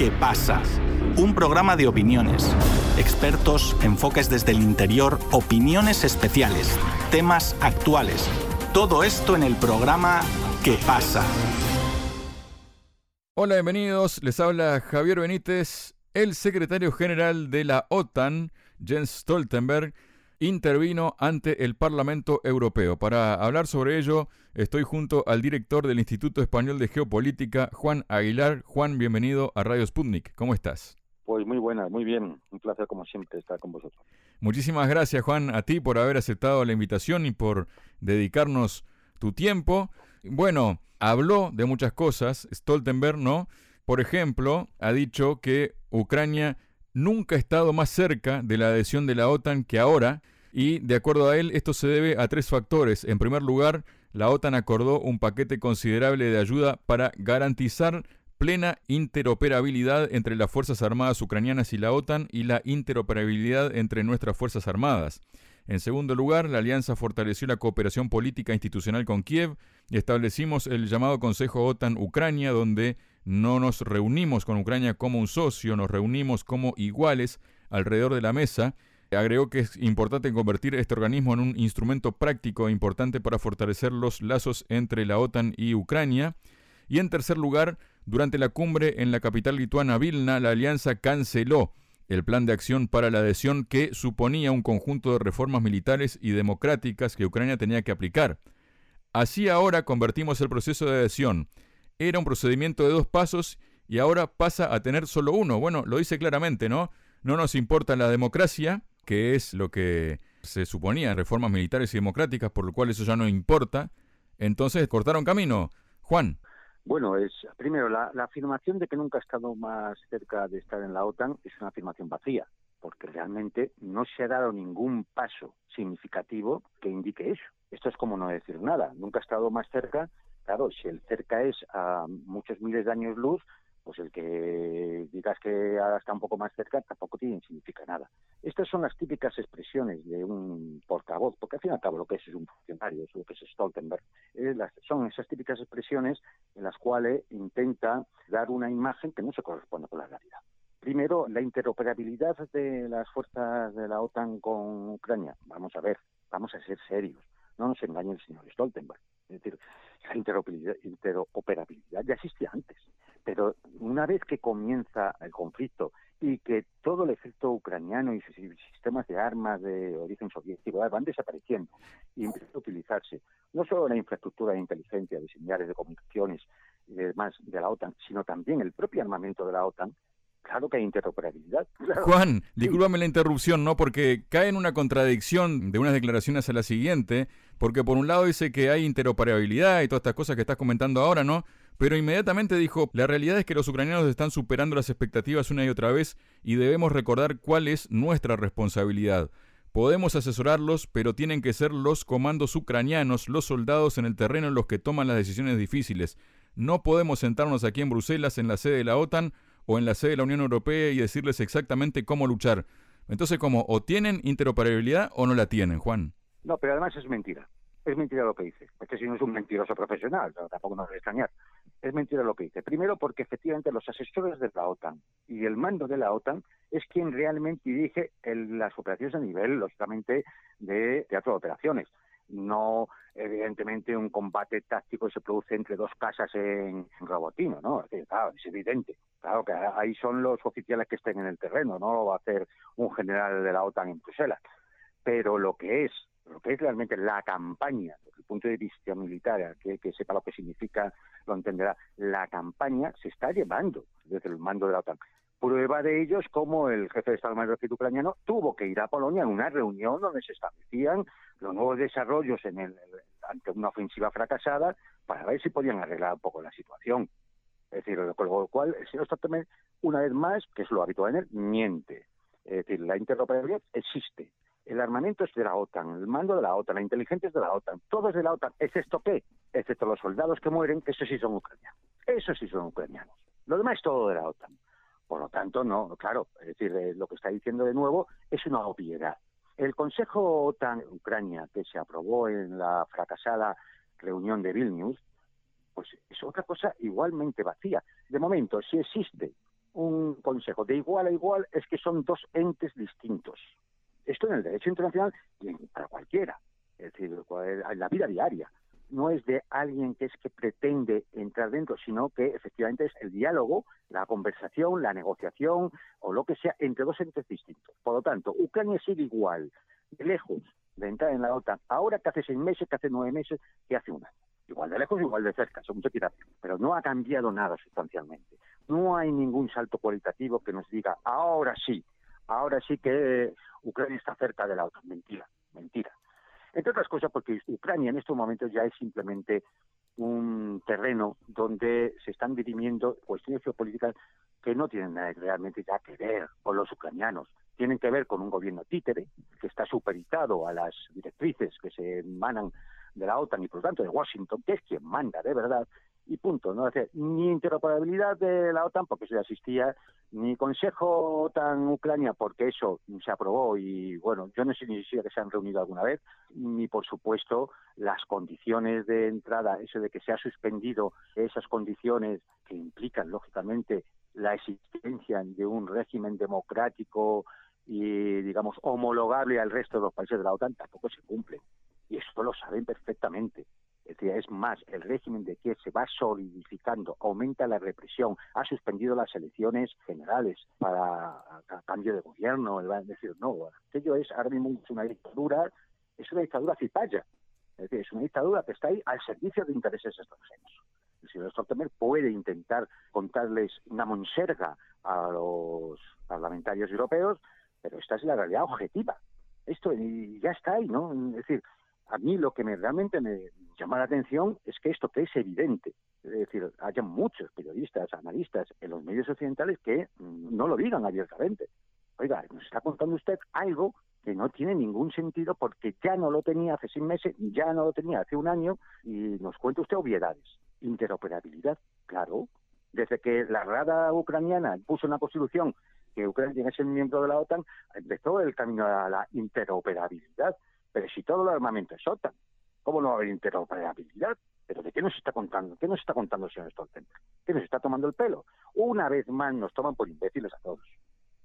¿Qué pasa? Un programa de opiniones, expertos, enfoques desde el interior, opiniones especiales, temas actuales. Todo esto en el programa ¿Qué pasa? Hola, bienvenidos. Les habla Javier Benítez, el secretario general de la OTAN, Jens Stoltenberg intervino ante el Parlamento Europeo. Para hablar sobre ello, estoy junto al director del Instituto Español de Geopolítica, Juan Aguilar. Juan, bienvenido a Radio Sputnik. ¿Cómo estás? Pues muy buena, muy bien. Un placer, como siempre, estar con vosotros. Muchísimas gracias, Juan, a ti por haber aceptado la invitación y por dedicarnos tu tiempo. Bueno, habló de muchas cosas, Stoltenberg, ¿no? Por ejemplo, ha dicho que Ucrania nunca ha estado más cerca de la adhesión de la OTAN que ahora, y de acuerdo a él, esto se debe a tres factores. En primer lugar, la OTAN acordó un paquete considerable de ayuda para garantizar plena interoperabilidad entre las Fuerzas Armadas ucranianas y la OTAN y la interoperabilidad entre nuestras Fuerzas Armadas. En segundo lugar, la alianza fortaleció la cooperación política institucional con Kiev y establecimos el llamado Consejo OTAN-Ucrania, donde no nos reunimos con Ucrania como un socio, nos reunimos como iguales alrededor de la mesa. Agregó que es importante convertir este organismo en un instrumento práctico e importante para fortalecer los lazos entre la OTAN y Ucrania. Y en tercer lugar, durante la cumbre en la capital lituana Vilna, la alianza canceló el plan de acción para la adhesión que suponía un conjunto de reformas militares y democráticas que Ucrania tenía que aplicar. Así ahora convertimos el proceso de adhesión era un procedimiento de dos pasos y ahora pasa a tener solo uno. Bueno, lo dice claramente, ¿no? No nos importa la democracia, que es lo que se suponía reformas militares y democráticas, por lo cual eso ya no importa. Entonces cortaron camino. Juan. Bueno, es primero la, la, afirmación de que nunca ha estado más cerca de estar en la OTAN es una afirmación vacía, porque realmente no se ha dado ningún paso significativo que indique eso. Esto es como no decir nada. Nunca ha estado más cerca Claro, si el cerca es a muchos miles de años luz, pues el que digas que ahora está un poco más cerca tampoco tiene, significa nada. Estas son las típicas expresiones de un portavoz, porque al fin y al cabo lo que es es un funcionario, es lo que es Stoltenberg. Son esas típicas expresiones en las cuales intenta dar una imagen que no se corresponde con la realidad. Primero, la interoperabilidad de las fuerzas de la OTAN con Ucrania. Vamos a ver, vamos a ser serios. No nos engañe el señor Stoltenberg. La interoperabilidad, ya existía antes, pero una vez que comienza el conflicto y que todo el ejército ucraniano y sus sistemas de armas de origen soviético van desapareciendo y empieza a utilizarse no solo la infraestructura de inteligencia, de señales de comunicaciones y demás de la OTAN, sino también el propio armamento de la OTAN, Juan, discúlpame la interrupción, ¿no? Porque cae en una contradicción de unas declaraciones a la siguiente, porque por un lado dice que hay interoperabilidad y todas estas cosas que estás comentando ahora, ¿no? Pero inmediatamente dijo, la realidad es que los ucranianos están superando las expectativas una y otra vez y debemos recordar cuál es nuestra responsabilidad. Podemos asesorarlos, pero tienen que ser los comandos ucranianos, los soldados en el terreno los que toman las decisiones difíciles. No podemos sentarnos aquí en Bruselas, en la sede de la OTAN, o en la sede de la Unión Europea y decirles exactamente cómo luchar. Entonces, como o tienen interoperabilidad o no la tienen, Juan. No, pero además es mentira. Es mentira lo que dice. Porque si no es un mentiroso profesional, tampoco nos debe extrañar. Es mentira lo que dice. Primero porque efectivamente los asesores de la OTAN y el mando de la OTAN es quien realmente dirige las operaciones a nivel, lógicamente, de teatro de operaciones no evidentemente un combate táctico se produce entre dos casas en, Robotino, ¿no? Es, claro, es evidente. Claro que ahí son los oficiales que estén en el terreno, no lo va a hacer un general de la OTAN en Bruselas. Pero lo que es, lo que es realmente la campaña, desde el punto de vista militar, que, que sepa lo que significa, lo entenderá, la campaña se está llevando desde el mando de la OTAN. Prueba de ello es como el jefe de Estado Mayor ucraniano tuvo que ir a Polonia en una reunión donde se establecían los nuevos desarrollos en el, ante una ofensiva fracasada para ver si podían arreglar un poco la situación. Es decir, con lo cual el señor Stoltenberg, una vez más, que es lo habitual miente. Es decir, la interoperabilidad existe. El armamento es de la OTAN, el mando de la OTAN, la inteligencia es de la OTAN, todo es de la OTAN, excepto qué? Excepto los soldados que mueren, que esos sí son ucranianos. Esos sí son ucranianos. Lo demás es todo de la OTAN. Por lo tanto, no, claro, es decir, eh, lo que está diciendo de nuevo es una obviedad. El Consejo OTAN-Ucrania que se aprobó en la fracasada reunión de Vilnius, pues es otra cosa igualmente vacía. De momento, si existe un consejo de igual a igual es que son dos entes distintos. Esto en el derecho internacional y para cualquiera, es decir, en la vida diaria. No es de alguien que es que pretende entrar dentro, sino que efectivamente es el diálogo, la conversación, la negociación o lo que sea entre dos entes distintos. Por lo tanto, Ucrania sigue igual, de lejos, de entrar en la OTAN, ahora que hace seis meses, que hace nueve meses, que hace un año. Igual de lejos, igual de cerca, se quiera, pero no ha cambiado nada sustancialmente. No hay ningún salto cualitativo que nos diga, ahora sí, ahora sí que Ucrania está cerca de la OTAN. Mentira, mentira. Entre otras cosas porque Ucrania en estos momentos ya es simplemente un terreno donde se están dirimiendo cuestiones geopolíticas que no tienen realmente ya que ver con los ucranianos. Tienen que ver con un gobierno títere que está superitado a las directrices que se emanan de la OTAN y por lo tanto de Washington, que es quien manda de verdad, y punto. ¿no? Es ni interoperabilidad de la OTAN, porque eso ya existía, ni Consejo OTAN-Ucrania, porque eso se aprobó y, bueno, yo no sé ni siquiera que se han reunido alguna vez, ni, por supuesto, las condiciones de entrada, eso de que se ha suspendido esas condiciones que implican, lógicamente, la existencia de un régimen democrático y, digamos, homologable al resto de los países de la OTAN, tampoco se cumple. Y eso lo saben perfectamente. Es más, el régimen de Kiev se va solidificando, aumenta la represión, ha suspendido las elecciones generales para cambio de gobierno, va a decir, no, aquello es ahora mismo una dictadura, es una dictadura cipaya, es decir, es una dictadura que está ahí al servicio de intereses extranjeros. El señor Stoltenberg puede intentar contarles una monserga a los parlamentarios europeos, pero esta es la realidad objetiva. Esto ya está ahí, ¿no? Es decir, a mí lo que me, realmente me llama la atención es que esto que es evidente, es decir, haya muchos periodistas, analistas en los medios occidentales que no lo digan abiertamente. Oiga, nos está contando usted algo que no tiene ningún sentido porque ya no lo tenía hace seis meses, ya no lo tenía hace un año y nos cuenta usted obviedades. Interoperabilidad, claro. Desde que la Rada ucraniana puso una constitución que Ucrania que ser miembro de la OTAN, empezó el camino a la interoperabilidad. Pero si todo el armamento es OTAN, ¿cómo no va a haber interoperabilidad? ¿Pero de qué nos está contando? ¿Qué nos está contando el señor Stoltenberg? ¿Qué nos está tomando el pelo? Una vez más nos toman por imbéciles a todos.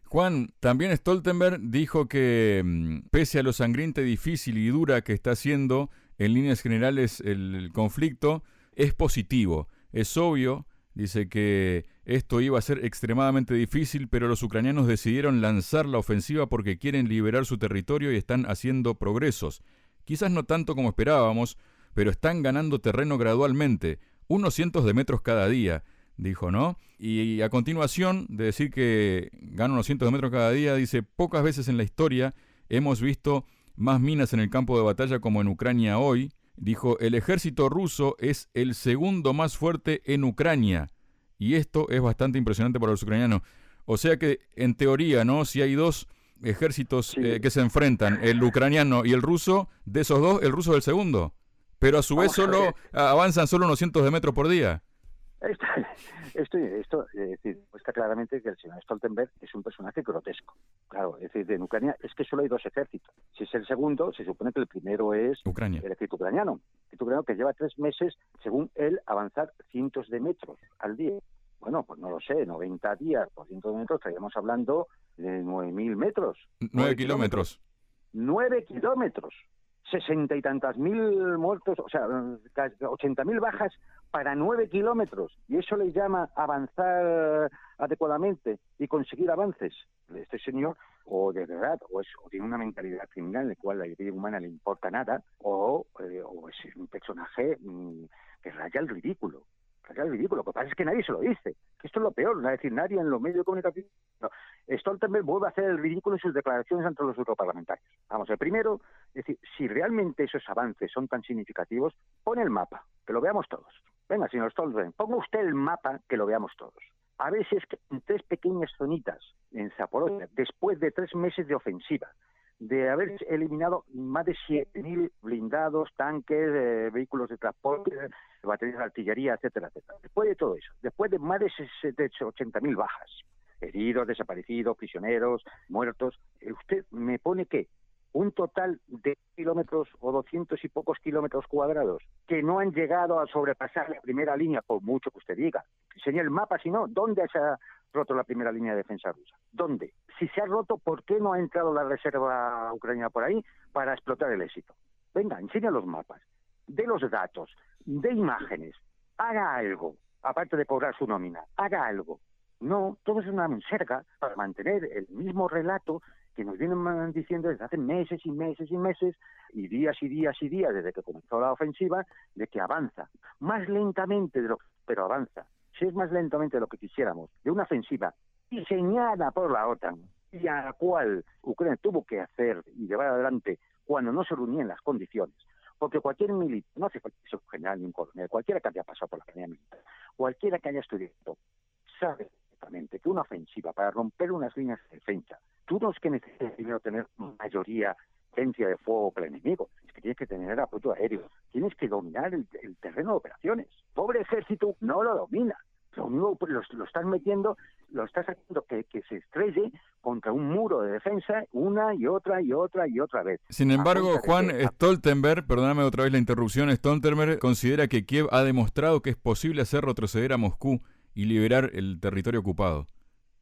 Juan, también Stoltenberg dijo que mm, pese a lo sangrienta, difícil y dura que está haciendo en líneas generales el conflicto, es positivo. Es obvio, dice que esto iba a ser extremadamente difícil, pero los ucranianos decidieron lanzar la ofensiva porque quieren liberar su territorio y están haciendo progresos. Quizás no tanto como esperábamos, pero están ganando terreno gradualmente, unos cientos de metros cada día, dijo, ¿no? Y a continuación de decir que gana unos cientos de metros cada día, dice, pocas veces en la historia hemos visto más minas en el campo de batalla como en Ucrania hoy. Dijo, el ejército ruso es el segundo más fuerte en Ucrania. Y esto es bastante impresionante para los ucranianos. O sea que, en teoría, ¿no? Si hay dos ejércitos eh, que se enfrentan, el ucraniano y el ruso, de esos dos, el ruso es el segundo. Pero a su vez solo avanzan solo unos cientos de metros por día. Esto, esto, está claramente que el señor Stoltenberg es un personaje grotesco. Claro, es decir, en Ucrania es que solo hay dos ejércitos. Si es el segundo, se supone que el primero es Ucrania. el ejército ucraniano. Ucraniano que lleva tres meses, según él, avanzar cientos de metros al día. Bueno, pues no lo sé, 90 días por cientos de metros, estaríamos hablando de 9.000 metros. 9 kilómetros. 9 kilómetros sesenta y tantas mil muertos, o sea, ochenta mil bajas para nueve kilómetros. Y eso le llama avanzar adecuadamente y conseguir avances. Este señor, o de verdad, o, es, o tiene una mentalidad criminal en la cual la vida humana le importa nada, o, eh, es un personaje mm, que raya el ridículo es ridículo. Lo que pasa es que nadie se lo dice. Esto es lo peor, no es decir, nadie en los medios de comunicación. No. Stoltenberg vuelve a hacer el ridículo en sus declaraciones ante los europarlamentarios. Vamos, el primero, es decir, si realmente esos avances son tan significativos, pone el mapa, que lo veamos todos. Venga, señor Stoltenberg, ponga usted el mapa, que lo veamos todos. A veces en tres pequeñas zonitas en Zaporozhye, después de tres meses de ofensiva, de haber eliminado más de 7.000 blindados, tanques, eh, vehículos de transporte, baterías de artillería, etcétera, etcétera. Después de todo eso, después de más de 80.000 bajas, heridos, desaparecidos, prisioneros, muertos, usted me pone que un total de kilómetros o doscientos y pocos kilómetros cuadrados que no han llegado a sobrepasar la primera línea, por mucho que usted diga. Enseñe el mapa, si no, ¿dónde se ha roto la primera línea de defensa rusa. ¿Dónde? Si se ha roto, ¿por qué no ha entrado la reserva ucraniana por ahí para explotar el éxito? Venga, enseña los mapas, de los datos, de imágenes, haga algo, aparte de cobrar su nómina, haga algo. No, todo es una monserga para mantener el mismo relato que nos vienen diciendo desde hace meses y meses y meses, y días y días y días desde que comenzó la ofensiva, de que avanza. Más lentamente de lo que, pero avanza. Si es más lentamente de lo que quisiéramos, de una ofensiva diseñada por la OTAN y a la cual Ucrania tuvo que hacer y llevar adelante cuando no se reunían las condiciones. Porque cualquier militar, no hace falta ser un general ni un coronel, cualquiera que haya pasado por la academia militar, cualquiera que haya estudiado, sabe que una ofensiva para romper unas líneas de defensa, tú no es que necesites primero tener mayoría agencia de fuego para el enemigo, es que tienes que tener apoyo aéreo, tienes que dominar el, terreno de operaciones. Pobre ejército no lo domina. Lo único lo, lo estás metiendo, lo estás haciendo que, que se estrelle contra un muro de defensa una y otra y otra y otra vez. Sin embargo, Juan Stoltenberg, perdóname otra vez la interrupción, Stoltenberg considera que Kiev ha demostrado que es posible hacer retroceder a Moscú y liberar el territorio ocupado.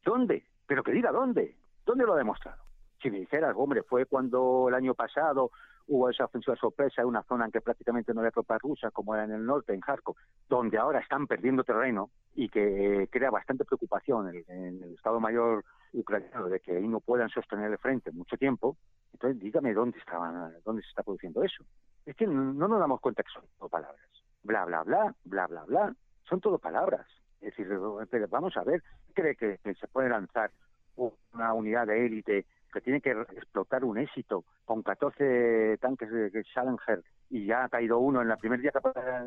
¿Dónde? Pero que diga dónde. ¿Dónde lo ha demostrado? Si me dijeras, hombre, fue cuando el año pasado hubo esa ofensiva sorpresa en una zona en que prácticamente no había tropas rusas, como era en el norte, en Kharkov, donde ahora están perdiendo terreno y que crea bastante preocupación en, el Estado Mayor ucraniano de que ahí no puedan sostener el frente mucho tiempo. Entonces, dígame dónde, estaban, dónde se está produciendo eso. Es que no, nos damos cuenta que son todo palabras. Bla, bla, bla, bla, bla, bla. Son todo palabras. Es decir, vamos a ver, ¿cree que se puede lanzar una unidad de élite que tiene que explotar un éxito con 14 tanques de Challenger y ya ha caído uno en la primer día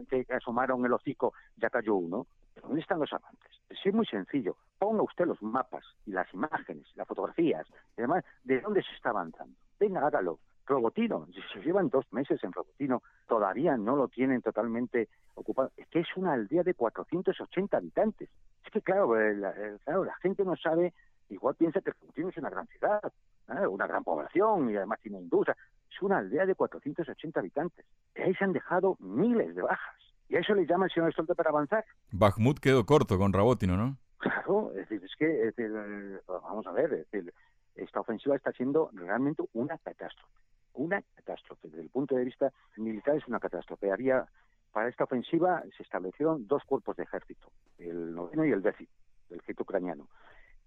que, asomaron el hocico, ya cayó uno. ¿Dónde están los avances? es muy sencillo. Ponga usted los mapas y las imágenes, las fotografías, y demás, de dónde se está avanzando. Venga, hágalo. Robotino, si se llevan dos meses en Robotino, todavía no lo tienen totalmente ocupado. Es que es una aldea de 480 habitantes. Es que, claro, eh, eh, claro la gente no sabe igual piensa que Argentina es una gran ciudad, ¿eh? una gran población y además tiene industria. Es una aldea de 480 habitantes. Y ahí se han dejado miles de bajas. ¿Y a eso le llama el señor Stolte para avanzar? Bakhmut quedó corto con Rabotino, ¿no? Claro, es decir, es que, vamos a ver, es decir, esta ofensiva está siendo realmente una catástrofe. Una catástrofe. Desde el punto de vista militar es una catástrofe. Había, para esta ofensiva se establecieron dos cuerpos de ejército, el noveno y el décimo, del ejército ucraniano.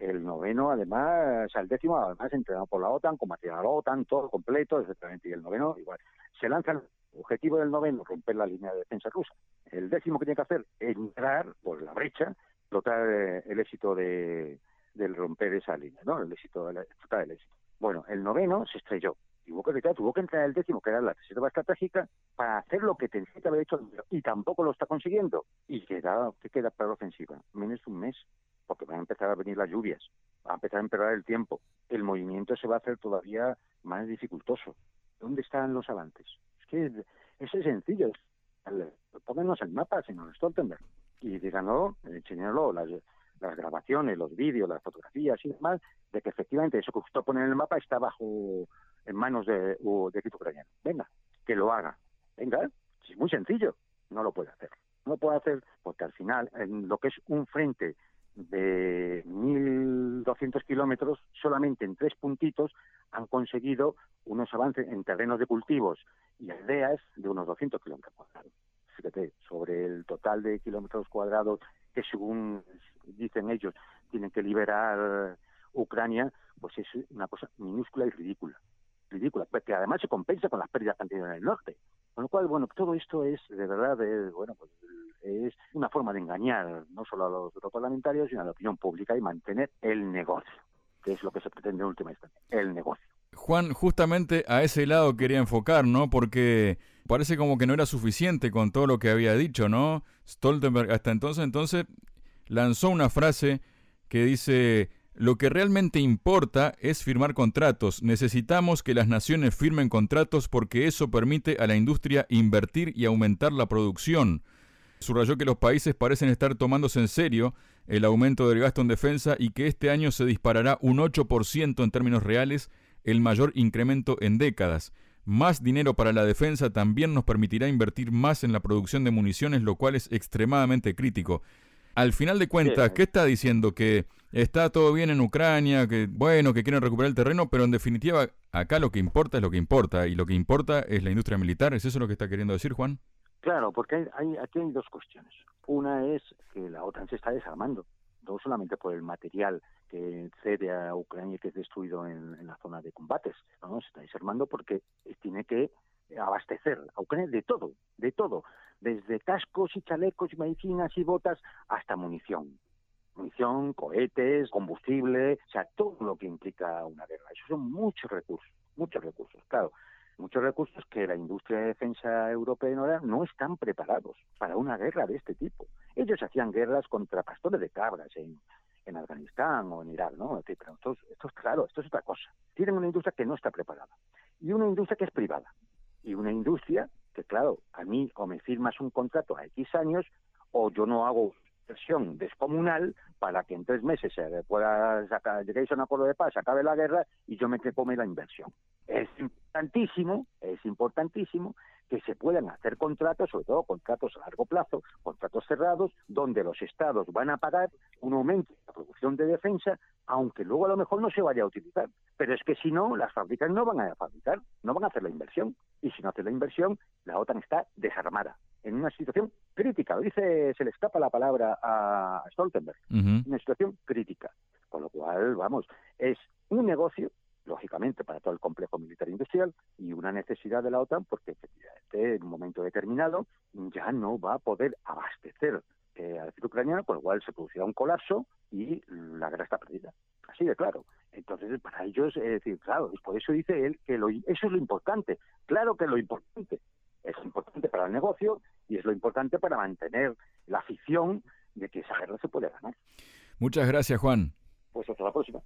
El noveno, además, el décimo, además, entrenado por la OTAN, combatido a la OTAN, todo completo, exactamente. Y el noveno, igual. Se lanza el objetivo del noveno, romper la línea de defensa rusa. El décimo que tiene que hacer, entrar por la brecha, explotar eh, el éxito de, del romper esa línea, ¿no? El éxito, de el éxito. Bueno, el noveno se estrelló. Que, tuvo que entrar el décimo, que era la reserva estratégica, para hacer lo que tenía que haber hecho, y tampoco lo está consiguiendo. Y queda, ¿qué queda para la ofensiva? Menos un mes porque van a empezar a venir las lluvias, va a empezar a empeorar el tiempo, el movimiento se va a hacer todavía más dificultoso. ¿Dónde están los avances? Es que es sencillo, pónganos el mapa, señor Stoltenberg, y díganos, enséñanos las, las grabaciones, los vídeos, las fotografías y demás, de que efectivamente eso que usted pone en el mapa está bajo en manos de, de equipo ucraniano. Venga, que lo haga. Venga, es muy sencillo, no lo puede hacer. No lo puede hacer porque al final, en lo que es un frente de 1.200 kilómetros, solamente en tres puntitos han conseguido unos avances en terrenos de cultivos y aldeas de unos 200 kilómetros cuadrados. Fíjate, sobre el total de kilómetros cuadrados que según dicen ellos tienen que liberar Ucrania, pues es una cosa minúscula y ridícula. Ridícula, que además se compensa con las pérdidas que han tenido en el norte. Con lo cual, bueno, todo esto es de verdad, bueno, pues es una forma de engañar no solo a los parlamentarios, sino a la opinión pública y mantener el negocio, que es lo que se pretende en última instancia, el negocio. Juan, justamente a ese lado quería enfocar, ¿no? Porque parece como que no era suficiente con todo lo que había dicho, ¿no? Stoltenberg hasta entonces, entonces lanzó una frase que dice, lo que realmente importa es firmar contratos. Necesitamos que las naciones firmen contratos porque eso permite a la industria invertir y aumentar la producción. Subrayó que los países parecen estar tomándose en serio el aumento del gasto en defensa y que este año se disparará un 8% en términos reales, el mayor incremento en décadas. Más dinero para la defensa también nos permitirá invertir más en la producción de municiones, lo cual es extremadamente crítico. Al final de cuentas, ¿qué está diciendo? Que está todo bien en Ucrania, que bueno, que quieren recuperar el terreno, pero en definitiva acá lo que importa es lo que importa y lo que importa es la industria militar. ¿Es eso lo que está queriendo decir Juan? Claro, porque hay, aquí hay dos cuestiones. Una es que la OTAN se está desarmando, no solamente por el material que cede a Ucrania y que es destruido en, la zona de combates, no, se está desarmando porque tiene que abastecer a Ucrania de todo, de todo, desde cascos y chalecos y medicinas y botas hasta munición. Munición, cohetes, combustible, o sea, todo lo que implica una guerra. Esos son muchos recursos, muchos recursos, claro. Muchos recursos que la industria de defensa europea no están preparados para una guerra de este tipo. Ellos hacían guerras contra pastores de cabras en, en Afganistán o en Irak, ¿no? Pero esto, esto es claro, esto es otra cosa. Tienen una industria que no está preparada y una industria que es privada y una industria que, claro, a mí o me firmas un contrato a X años o yo no hago inversión descomunal para que en tres meses se pueda sacar, lleguéis a un acuerdo de paz, acabe la guerra y yo me come la inversión. Es importantísimo, es importantísimo que se puedan hacer contratos, sobre todo contratos a largo plazo, contratos cerrados, donde los estados van a pagar un aumento de la producción de defensa, aunque luego a lo mejor no se vaya a utilizar. Pero es que si no, las fábricas no van a fabricar, no van a hacer la inversión. Y si no hace la inversión, la OTAN está desarmada, en una situación crítica. dice, se le escapa la palabra a Stoltenberg, una situación crítica. Con lo cual, vamos, es un negocio lógicamente, para todo el complejo militar industrial y una necesidad de la OTAN porque efectivamente en un momento determinado ya no va a poder abastecer eh, al ejército ucraniano, con lo cual se producirá un colapso y la guerra está perdida. Así de claro. Entonces, para ellos, es decir, claro, por eso dice él que lo, eso es lo importante. Claro que es lo importante. Es importante para el negocio y es lo importante para mantener la afición de que esa guerra se puede ganar. Muchas gracias, Juan. Pues hasta la próxima.